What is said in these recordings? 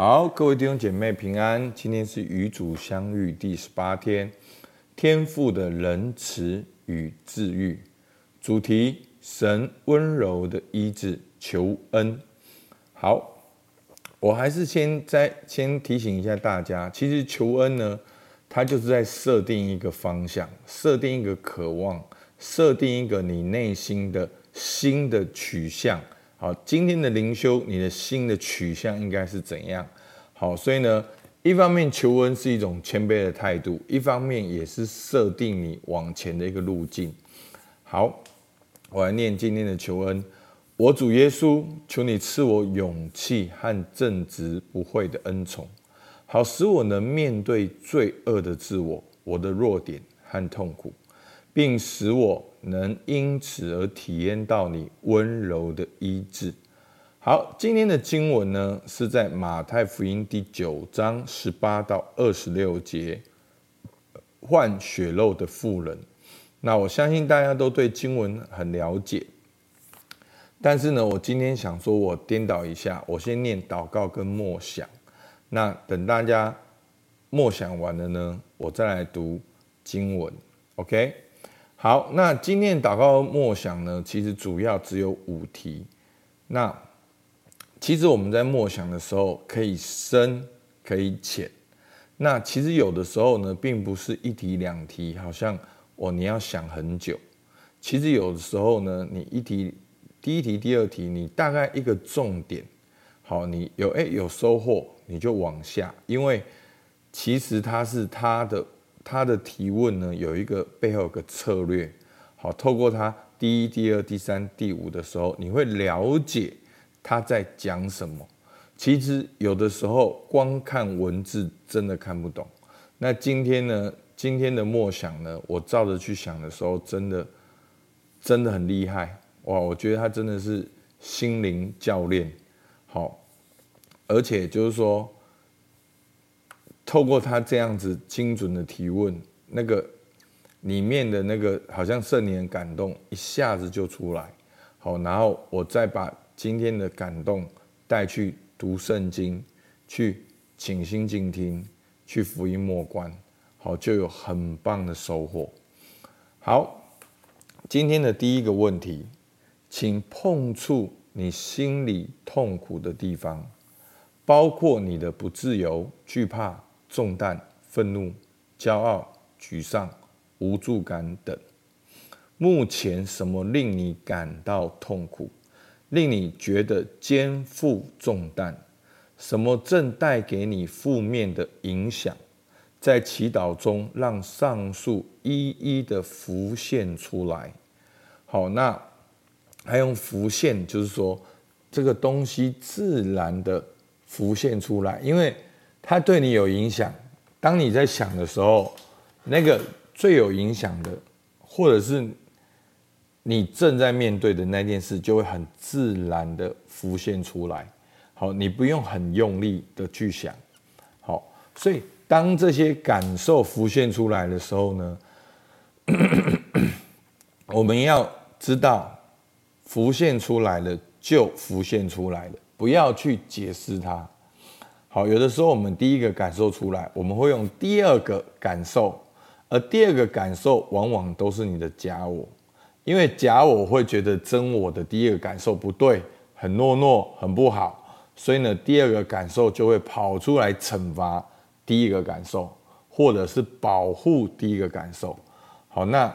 好，各位弟兄姐妹平安。今天是与主相遇第十八天，天父的仁慈与治愈，主题：神温柔的医治，求恩。好，我还是先在先提醒一下大家，其实求恩呢，它就是在设定一个方向，设定一个渴望，设定一个你内心的新的取向。好，今天的灵修，你的心的取向应该是怎样？好，所以呢，一方面求恩是一种谦卑的态度，一方面也是设定你往前的一个路径。好，我来念今天的求恩。我主耶稣，求你赐我勇气和正直不讳的恩宠，好使我能面对罪恶的自我、我的弱点和痛苦，并使我。能因此而体验到你温柔的医治。好，今天的经文呢，是在马太福音第九章十八到二十六节，患血肉的妇人。那我相信大家都对经文很了解，但是呢，我今天想说，我颠倒一下，我先念祷告跟默想。那等大家默想完了呢，我再来读经文。OK。好，那今天祷告默想呢，其实主要只有五题。那其实我们在默想的时候，可以深，可以浅。那其实有的时候呢，并不是一题两题，好像哦你要想很久。其实有的时候呢，你一题第一题、第二题，你大概一个重点，好，你有哎有收获，你就往下，因为其实它是它的。他的提问呢，有一个背后有个策略，好，透过他第一、第二、第三、第五的时候，你会了解他在讲什么。其实有的时候光看文字真的看不懂。那今天呢，今天的默想呢，我照着去想的时候，真的真的很厉害哇！我觉得他真的是心灵教练，好，而且就是说。透过他这样子精准的提问，那个里面的那个好像圣灵感动一下子就出来，好，然后我再把今天的感动带去读圣经，去倾心静听，去福音默观，好，就有很棒的收获。好，今天的第一个问题，请碰触你心里痛苦的地方，包括你的不自由、惧怕。重担、愤怒、骄傲、沮丧、无助感等，目前什么令你感到痛苦，令你觉得肩负重担？什么正带给你负面的影响？在祈祷中，让上述一一的浮现出来。好，那还用浮现，就是说这个东西自然的浮现出来，因为。它对你有影响。当你在想的时候，那个最有影响的，或者是你正在面对的那件事，就会很自然的浮现出来。好，你不用很用力的去想。好，所以当这些感受浮现出来的时候呢，我们要知道，浮现出来了就浮现出来了，不要去解释它。好，有的时候我们第一个感受出来，我们会用第二个感受，而第二个感受往往都是你的假我，因为假我会觉得真我的第一个感受不对，很懦弱，很不好，所以呢，第二个感受就会跑出来惩罚第一个感受，或者是保护第一个感受。好，那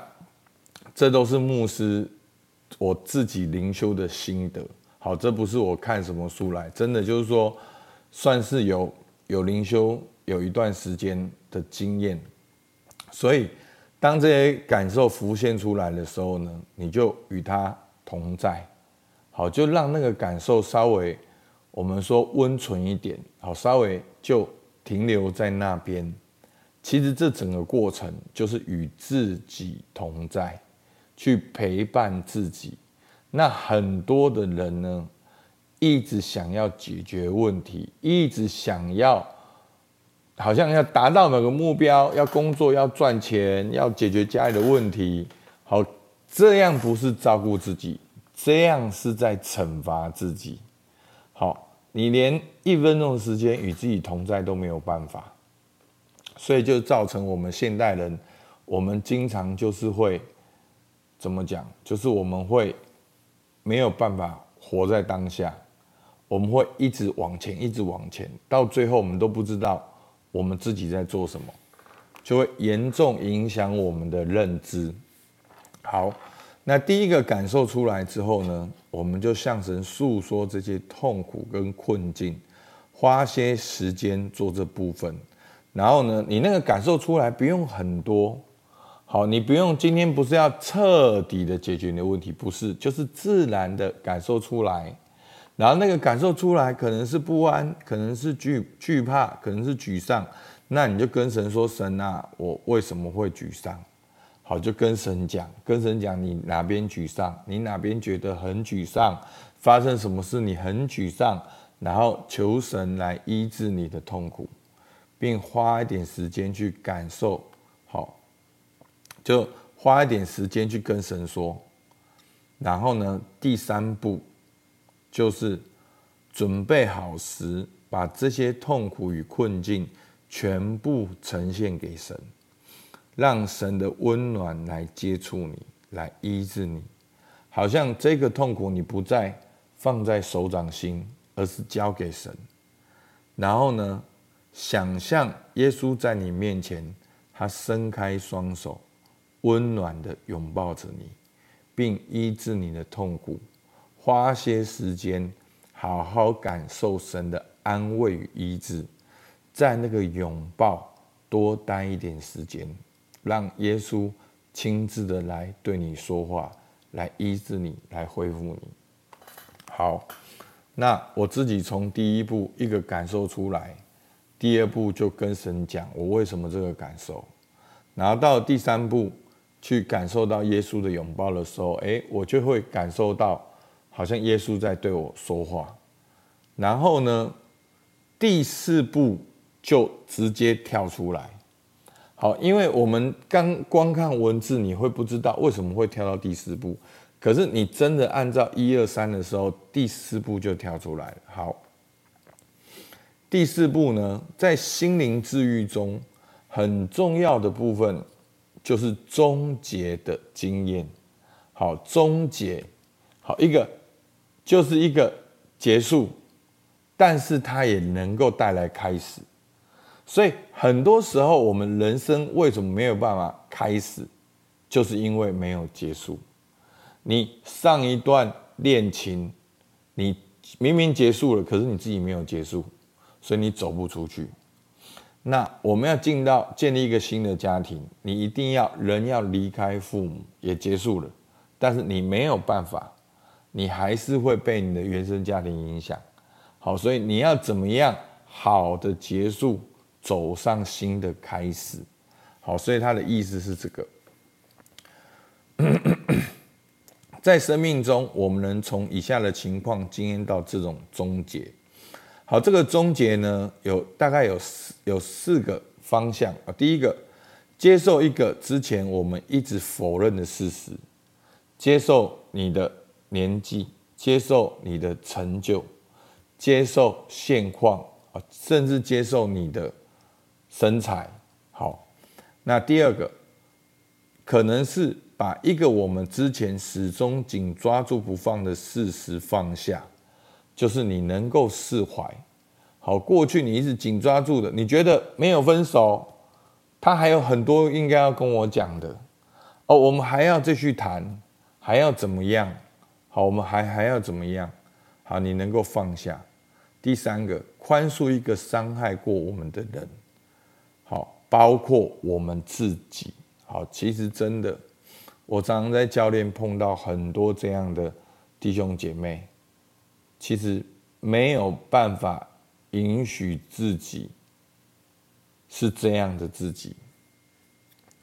这都是牧师我自己灵修的心得。好，这不是我看什么书来，真的就是说。算是有有灵修有一段时间的经验，所以当这些感受浮现出来的时候呢，你就与它同在，好，就让那个感受稍微我们说温存一点，好，稍微就停留在那边。其实这整个过程就是与自己同在，去陪伴自己。那很多的人呢，一直想要解决问题，一直想要，好像要达到某个目标，要工作，要赚钱，要解决家里的问题。好，这样不是照顾自己，这样是在惩罚自己。好，你连一分钟的时间与自己同在都没有办法，所以就造成我们现代人，我们经常就是会怎么讲？就是我们会没有办法活在当下，我们会一直往前，一直往前，到最后我们都不知道我们自己在做什么，就会严重影响我们的认知。好。那第一个感受出来之后呢，我们就向神诉说这些痛苦跟困境，花些时间做这部分。然后呢，你那个感受出来不用很多，好，你不用今天不是要彻底的解决你的问题，不是，就是自然的感受出来。然后那个感受出来可能是不安，可能是惧惧怕，可能是沮丧。那你就跟神说：“神啊，我为什么会沮丧？”好，就跟神讲，跟神讲你哪边沮丧，你哪边觉得很沮丧，发生什么事你很沮丧，然后求神来医治你的痛苦，并花一点时间去感受。好，就花一点时间去跟神说。然后呢，第三步就是准备好时，把这些痛苦与困境全部呈现给神。让神的温暖来接触你，来医治你，好像这个痛苦你不再放在手掌心，而是交给神。然后呢，想象耶稣在你面前，他伸开双手，温暖的拥抱着你，并医治你的痛苦。花些时间，好好感受神的安慰与医治，在那个拥抱多待一点时间。让耶稣亲自的来对你说话，来医治你，来恢复你。好，那我自己从第一步一个感受出来，第二步就跟神讲我为什么这个感受，然后到第三步去感受到耶稣的拥抱的时候，诶，我就会感受到好像耶稣在对我说话。然后呢，第四步就直接跳出来。好，因为我们刚光看文字，你会不知道为什么会跳到第四步。可是你真的按照一二三的时候，第四步就跳出来了。好，第四步呢，在心灵治愈中很重要的部分就是终结的经验。好，终结，好，一个就是一个结束，但是它也能够带来开始。所以很多时候，我们人生为什么没有办法开始，就是因为没有结束。你上一段恋情，你明明结束了，可是你自己没有结束，所以你走不出去。那我们要进到建立一个新的家庭，你一定要人要离开父母，也结束了，但是你没有办法，你还是会被你的原生家庭影响。好，所以你要怎么样好的结束？走上新的开始，好，所以他的意思是这个，在生命中，我们能从以下的情况经验到这种终结。好，这个终结呢，有大概有四有四个方向啊。第一个，接受一个之前我们一直否认的事实，接受你的年纪，接受你的成就，接受现况啊，甚至接受你的。身材好，那第二个可能是把一个我们之前始终紧抓住不放的事实放下，就是你能够释怀。好，过去你一直紧抓住的，你觉得没有分手，他还有很多应该要跟我讲的哦，我们还要继续谈，还要怎么样？好，我们还还要怎么样？好，你能够放下。第三个，宽恕一个伤害过我们的人。好，包括我们自己。好，其实真的，我常常在教练碰到很多这样的弟兄姐妹，其实没有办法允许自己是这样的自己。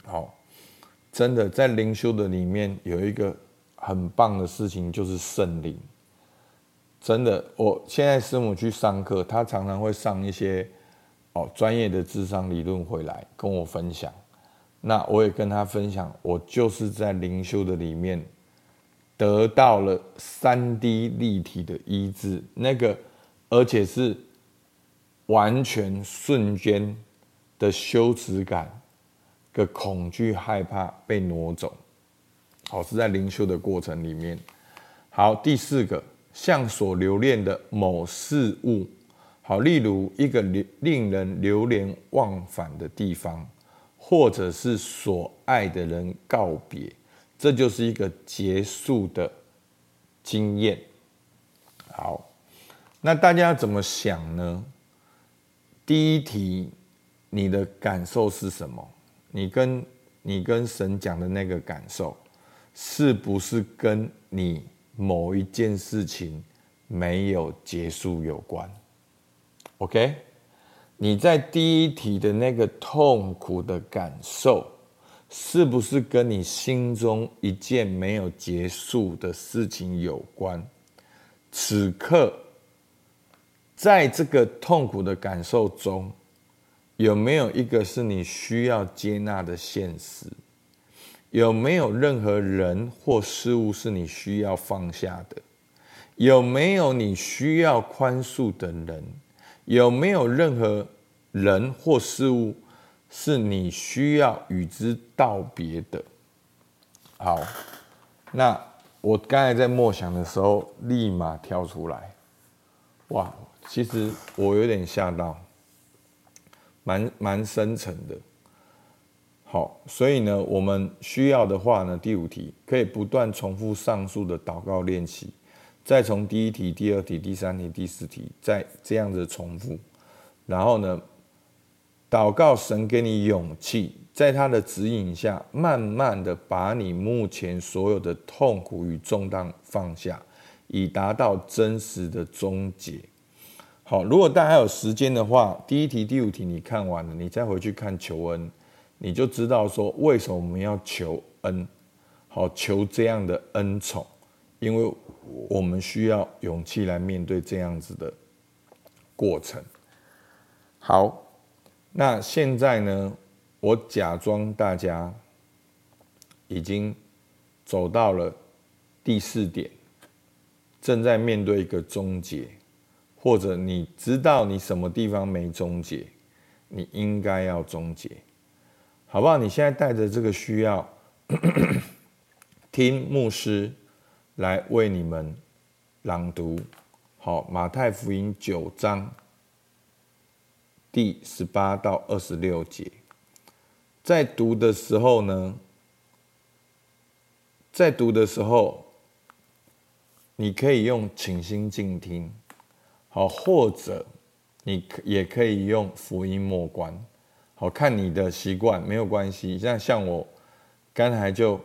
好，真的在灵修的里面有一个很棒的事情，就是圣灵。真的，我现在师母去上课，她常常会上一些。哦，专业的智商理论回来跟我分享，那我也跟他分享，我就是在灵修的里面得到了三 D 立体的医治，那个而且是完全瞬间的羞耻感、的恐惧、害怕被挪走。好，是在灵修的过程里面。好，第四个，向所留恋的某事物，好，例如一个令人流连忘返的地方，或者是所爱的人告别，这就是一个结束的经验。好，那大家怎么想呢？第一题，你的感受是什么？你跟你跟神讲的那个感受，是不是跟你某一件事情没有结束有关？OK，你在第一题的那个痛苦的感受，是不是跟你心中一件没有结束的事情有关？此刻，在这个痛苦的感受中，有没有一个是你需要接纳的现实？有没有任何人或事物是你需要放下的？有没有你需要宽恕的人？有没有任何人或事物是你需要与之道别的？好，那。我刚才在默想的时候，立马跳出来，哇！其实我有点吓到，蛮蛮深沉的。好，所以呢，我们需要的话呢，第五题可以不断重复上述的祷告练习，再从第一题、第二题、第三题、第四题，再这样子重复，然后呢，祷告神给你勇气。在他的指引下，慢慢的把你目前所有的痛苦与重担放下，以达到真实的终结。好，如果大家有时间的话，第一题、第五题你看完了，你再回去看求恩，你就知道说为什么我们要求恩。好，求这样的恩宠，因为我们需要勇气来面对这样子的过程。好，那现在呢？我假装大家已经走到了第四点，正在面对一个终结，或者你知道你什么地方没终结，你应该要终结，好不好？你现在带着这个需要，听牧师来为你们朗读，好，马太福音九章第十八到二十六节。在读的时候呢，在读的时候，你可以用倾心静听，好，或者你也可以用福音默观，好，看你的习惯，没有关系。像像我刚才就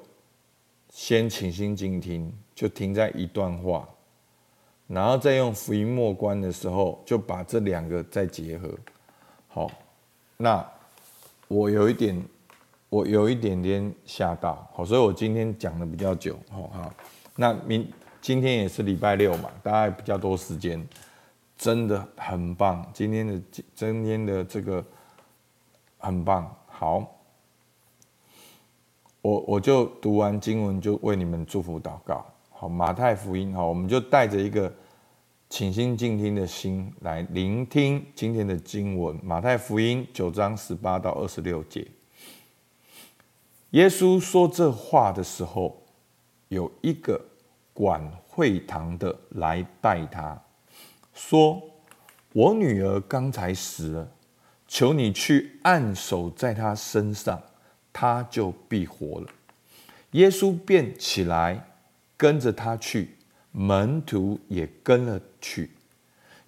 先倾心静听，就停在一段话，然后再用福音默观的时候，就把这两个再结合。好，那。我有一点，我有一点点吓到，好，所以我今天讲的比较久，好，那明今天也是礼拜六嘛，大家比较多时间，真的很棒，今天的今天的这个很棒，好，我我就读完经文就为你们祝福祷告，好，马太福音，好，我们就带着一个。倾心静听的心来聆听今天的经文，马太福音九章十八到二十六节。耶稣说这话的时候，有一个管会堂的来拜他，说：“我女儿刚才死了，求你去按手在他身上，他就必活了。”耶稣便起来，跟着他去。门徒也跟了去。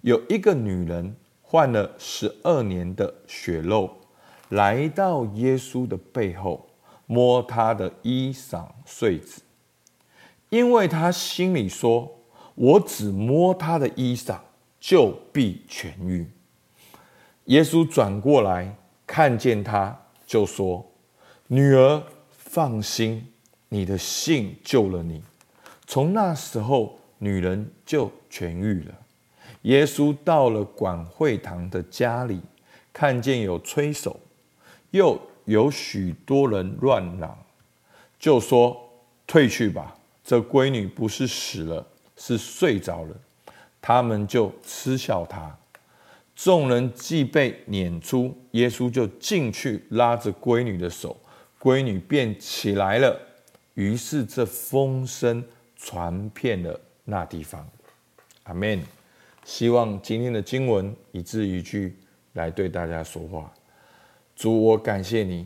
有一个女人患了十二年的血漏，来到耶稣的背后，摸他的衣裳穗子，因为她心里说：“我只摸他的衣裳，就必痊愈。”耶稣转过来看见他，就说：“女儿，放心，你的信救了你。”从那时候。女人就痊愈了。耶稣到了管会堂的家里，看见有吹手，又有许多人乱嚷，就说：“退去吧，这闺女不是死了，是睡着了。”他们就嗤笑他。众人既被撵出，耶稣就进去拉着闺女的手，闺女便起来了。于是这风声传遍了那地方。阿门。希望今天的经文一字一句来对大家说话。主，我感谢你，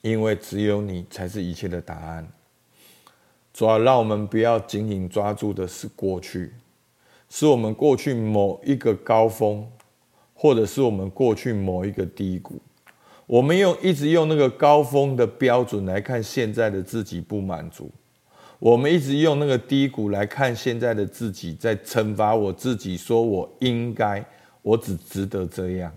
因为只有你才是一切的答案。主啊，让我们不要紧紧抓住的是过去，是我们过去某一个高峰，或者是我们过去某一个低谷。我们用一直用那个高峰的标准来看现在的自己不满足，我们一直用那个低谷来看现在的自己，在惩罚我自己，说我应该，我只值得这样。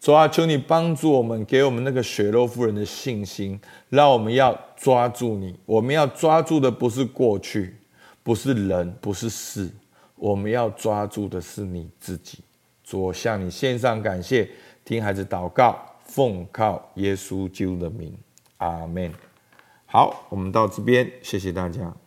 主啊，求你帮助我们，给我们那个血肉夫人的信心，让我们要抓住你。我们要抓住的不是过去，不是人，不是事，我们要抓住的是你自己。主，我向你献上感谢，听孩子祷告。奉靠耶稣救的名，阿门。好，我们到这边，谢谢大家。